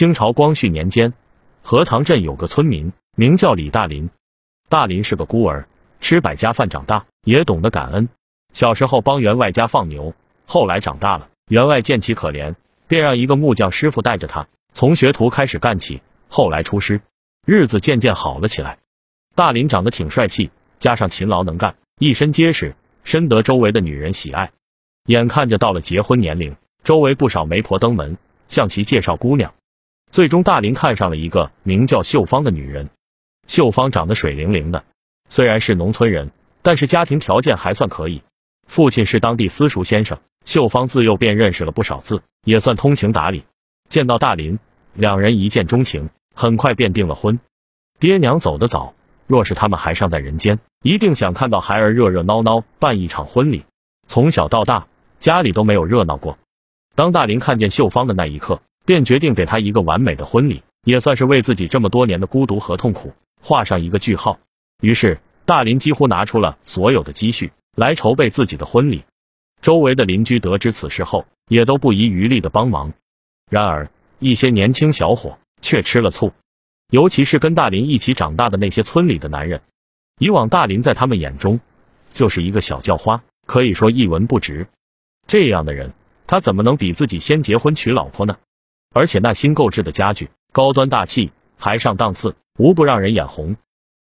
清朝光绪年间，荷塘镇有个村民名叫李大林。大林是个孤儿，吃百家饭长大，也懂得感恩。小时候帮员外家放牛，后来长大了，员外见其可怜，便让一个木匠师傅带着他，从学徒开始干起，后来出师，日子渐渐好了起来。大林长得挺帅气，加上勤劳能干，一身结实，深得周围的女人喜爱。眼看着到了结婚年龄，周围不少媒婆登门向其介绍姑娘。最终，大林看上了一个名叫秀芳的女人。秀芳长得水灵灵的，虽然是农村人，但是家庭条件还算可以。父亲是当地私塾先生，秀芳自幼便认识了不少字，也算通情达理。见到大林，两人一见钟情，很快便订了婚。爹娘走得早，若是他们还尚在人间，一定想看到孩儿热热闹闹办一场婚礼。从小到大，家里都没有热闹过。当大林看见秀芳的那一刻，便决定给他一个完美的婚礼，也算是为自己这么多年的孤独和痛苦。画上一个句号。于是，大林几乎拿出了所有的积蓄来筹备自己的婚礼。周围的邻居得知此事后，也都不遗余力的帮忙。然而，一些年轻小伙却吃了醋，尤其是跟大林一起长大的那些村里的男人。以往，大林在他们眼中就是一个小叫花，可以说一文不值。这样的人，他怎么能比自己先结婚娶老婆呢？而且，那新购置的家具高端大气，还上档次。无不让人眼红。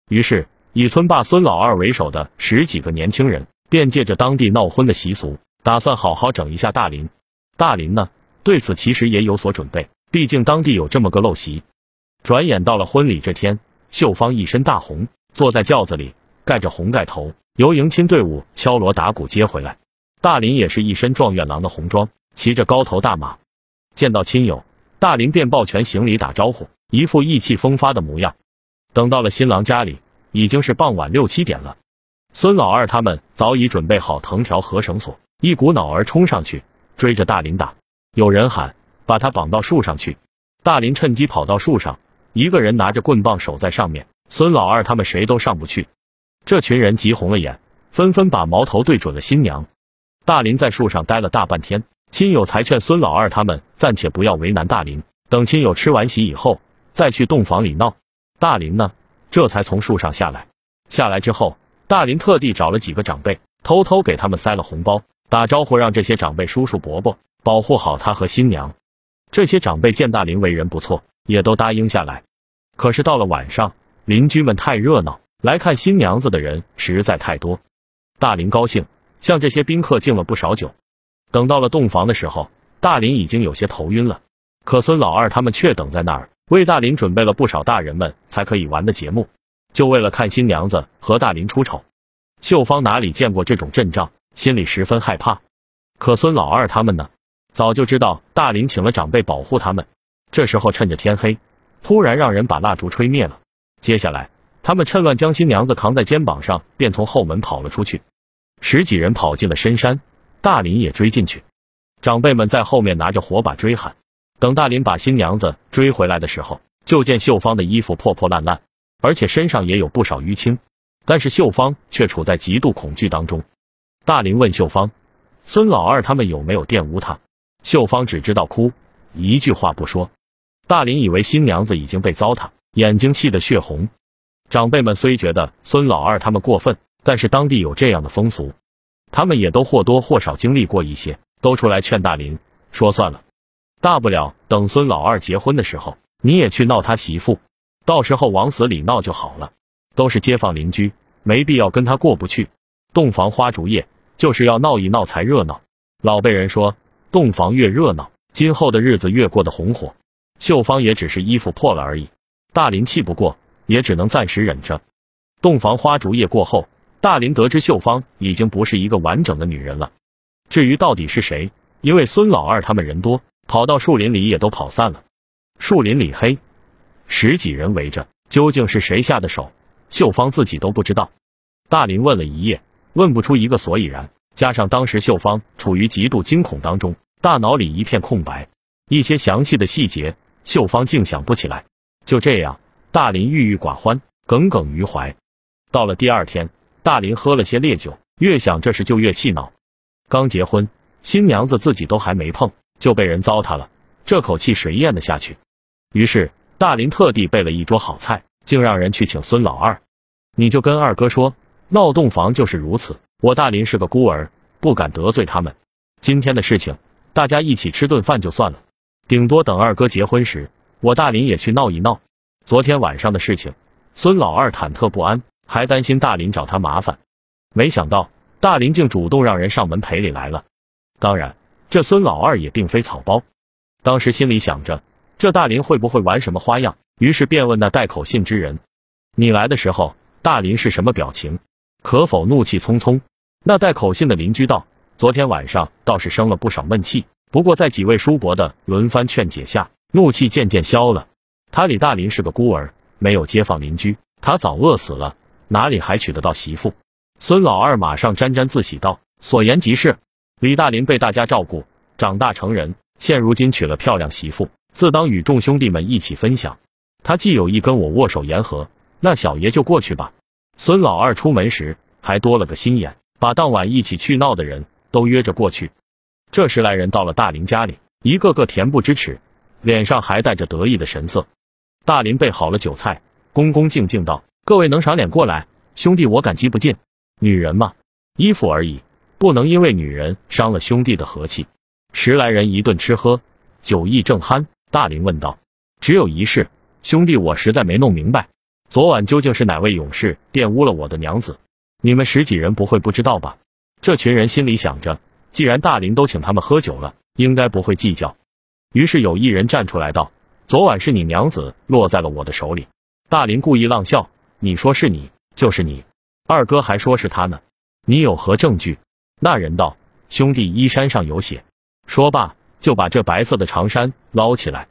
于是，以村霸孙老二为首的十几个年轻人，便借着当地闹婚的习俗，打算好好整一下大林。大林呢，对此其实也有所准备，毕竟当地有这么个陋习。转眼到了婚礼这天，秀芳一身大红，坐在轿子里，盖着红盖头，由迎亲队伍敲锣打鼓接回来。大林也是一身状元郎的红装，骑着高头大马，见到亲友，大林便抱拳行礼打招呼，一副意气风发的模样。等到了新郎家里，已经是傍晚六七点了。孙老二他们早已准备好藤条和绳索，一股脑儿冲上去追着大林打。有人喊：“把他绑到树上去！”大林趁机跑到树上，一个人拿着棍棒守在上面。孙老二他们谁都上不去。这群人急红了眼，纷纷把矛头对准了新娘。大林在树上待了大半天，亲友才劝孙老二他们暂且不要为难大林，等亲友吃完席以后再去洞房里闹。大林呢，这才从树上下来。下来之后，大林特地找了几个长辈，偷偷给他们塞了红包，打招呼让这些长辈叔叔伯伯保护好他和新娘。这些长辈见大林为人不错，也都答应下来。可是到了晚上，邻居们太热闹，来看新娘子的人实在太多。大林高兴，向这些宾客敬了不少酒。等到了洞房的时候，大林已经有些头晕了，可孙老二他们却等在那儿。为大林准备了不少大人们才可以玩的节目，就为了看新娘子和大林出丑。秀芳哪里见过这种阵仗，心里十分害怕。可孙老二他们呢，早就知道大林请了长辈保护他们。这时候趁着天黑，突然让人把蜡烛吹灭了。接下来，他们趁乱将新娘子扛在肩膀上，便从后门跑了出去。十几人跑进了深山，大林也追进去。长辈们在后面拿着火把追喊。等大林把新娘子追回来的时候，就见秀芳的衣服破破烂烂，而且身上也有不少淤青。但是秀芳却处在极度恐惧当中。大林问秀芳：“孙老二他们有没有玷污她？”秀芳只知道哭，一句话不说。大林以为新娘子已经被糟蹋，眼睛气得血红。长辈们虽觉得孙老二他们过分，但是当地有这样的风俗，他们也都或多或少经历过一些，都出来劝大林说：“算了。”大不了等孙老二结婚的时候，你也去闹他媳妇，到时候往死里闹就好了。都是街坊邻居，没必要跟他过不去。洞房花烛夜就是要闹一闹才热闹。老辈人说，洞房越热闹，今后的日子越过得红火。秀芳也只是衣服破了而已，大林气不过，也只能暂时忍着。洞房花烛夜过后，大林得知秀芳已经不是一个完整的女人了。至于到底是谁，因为孙老二他们人多。跑到树林里也都跑散了。树林里黑，十几人围着，究竟是谁下的手？秀芳自己都不知道。大林问了一夜，问不出一个所以然。加上当时秀芳处于极度惊恐当中，大脑里一片空白，一些详细的细节，秀芳竟想不起来。就这样，大林郁郁寡欢，耿耿于怀。到了第二天，大林喝了些烈酒，越想这事就越气恼。刚结婚，新娘子自己都还没碰。就被人糟蹋了，这口气谁咽得下去？于是大林特地备了一桌好菜，竟让人去请孙老二。你就跟二哥说，闹洞房就是如此。我大林是个孤儿，不敢得罪他们。今天的事情，大家一起吃顿饭就算了，顶多等二哥结婚时，我大林也去闹一闹。昨天晚上的事情，孙老二忐忑不安，还担心大林找他麻烦。没想到大林竟主动让人上门赔礼来了。当然，这孙老二也并非草包。当时心里想着，这大林会不会玩什么花样？于是便问那带口信之人：“你来的时候，大林是什么表情？可否怒气匆匆？”那带口信的邻居道：“昨天晚上倒是生了不少闷气，不过在几位叔伯的轮番劝解下，怒气渐渐消了。他李大林是个孤儿，没有街坊邻居，他早饿死了，哪里还娶得到媳妇？”孙老二马上沾沾自喜道：“所言极是。李大林被大家照顾，长大成人。”现如今娶了漂亮媳妇，自当与众兄弟们一起分享。他既有意跟我握手言和，那小爷就过去吧。孙老二出门时还多了个心眼，把当晚一起去闹的人都约着过去。这时来人到了大林家里，一个个恬不知耻，脸上还带着得意的神色。大林备好了酒菜，恭恭敬敬道：“各位能赏脸过来，兄弟我感激不尽。女人嘛，衣服而已，不能因为女人伤了兄弟的和气。”十来人一顿吃喝，酒意正酣。大林问道：“只有一事，兄弟，我实在没弄明白，昨晚究竟是哪位勇士玷污了我的娘子？你们十几人不会不知道吧？”这群人心里想着，既然大林都请他们喝酒了，应该不会计较。于是有一人站出来道：“昨晚是你娘子落在了我的手里。”大林故意浪笑：“你说是你，就是你。二哥还说是他呢，你有何证据？”那人道：“兄弟衣衫上有血。”说罢，就把这白色的长衫捞起来。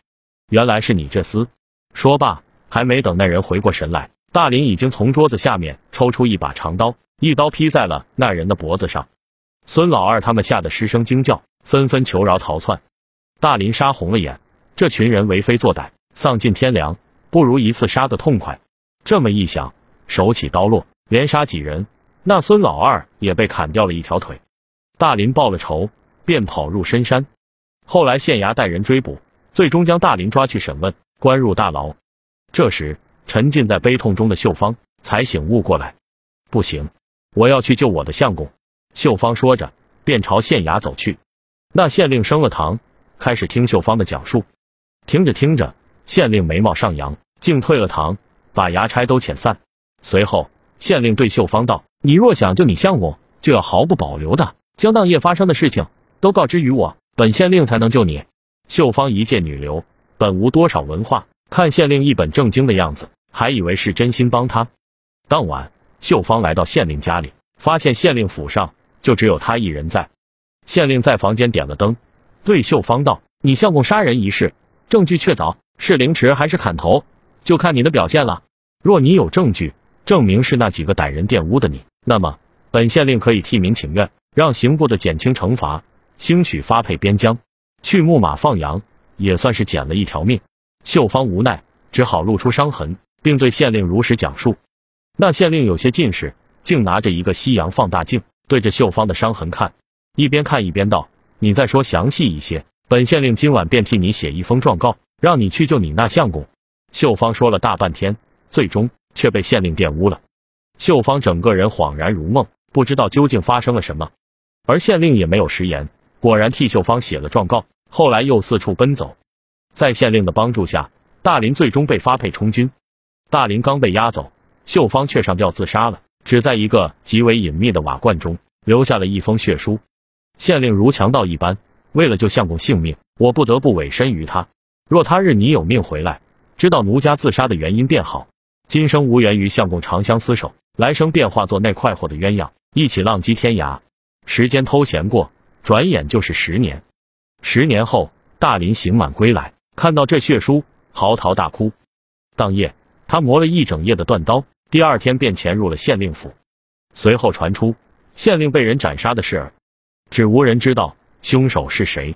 原来是你这厮。说罢，还没等那人回过神来，大林已经从桌子下面抽出一把长刀，一刀劈在了那人的脖子上。孙老二他们吓得失声惊叫，纷纷求饶逃窜。大林杀红了眼，这群人为非作歹，丧尽天良，不如一次杀个痛快。这么一想，手起刀落，连杀几人，那孙老二也被砍掉了一条腿。大林报了仇。便跑入深山，后来县衙带人追捕，最终将大林抓去审问，关入大牢。这时沉浸在悲痛中的秀芳才醒悟过来，不行，我要去救我的相公。秀芳说着，便朝县衙走去。那县令升了堂，开始听秀芳的讲述。听着听着，县令眉毛上扬，竟退了堂，把衙差都遣散。随后，县令对秀芳道：“你若想救你相公，就要毫不保留的将当夜发生的事情。”都告知于我，本县令才能救你。秀芳一介女流，本无多少文化，看县令一本正经的样子，还以为是真心帮他。当晚，秀芳来到县令家里，发现县令府上就只有他一人在。县令在房间点了灯，对秀芳道：“你相公杀人一事，证据确凿，是凌迟还是砍头，就看你的表现了。若你有证据证明是那几个歹人玷污的你，那么本县令可以替民请愿，让刑部的减轻惩罚。”兴许发配边疆，去牧马放羊，也算是捡了一条命。秀芳无奈，只好露出伤痕，并对县令如实讲述。那县令有些近视，竟拿着一个西洋放大镜对着秀芳的伤痕看，一边看一边道：“你再说详细一些，本县令今晚便替你写一封状告，让你去救你那相公。”秀芳说了大半天，最终却被县令玷污了。秀芳整个人恍然如梦，不知道究竟发生了什么，而县令也没有食言。果然替秀芳写了状告，后来又四处奔走，在县令的帮助下，大林最终被发配充军。大林刚被押走，秀芳却上吊自杀了，只在一个极为隐秘的瓦罐中留下了一封血书。县令如强盗一般，为了救相公性命，我不得不委身于他。若他日你有命回来，知道奴家自杀的原因便好。今生无缘与相公长相厮守，来生便化作那快活的鸳鸯，一起浪迹天涯。时间偷闲过。转眼就是十年。十年后，大林刑满归来，看到这血书，嚎啕大哭。当夜，他磨了一整夜的断刀，第二天便潜入了县令府。随后传出县令被人斩杀的事儿，只无人知道凶手是谁。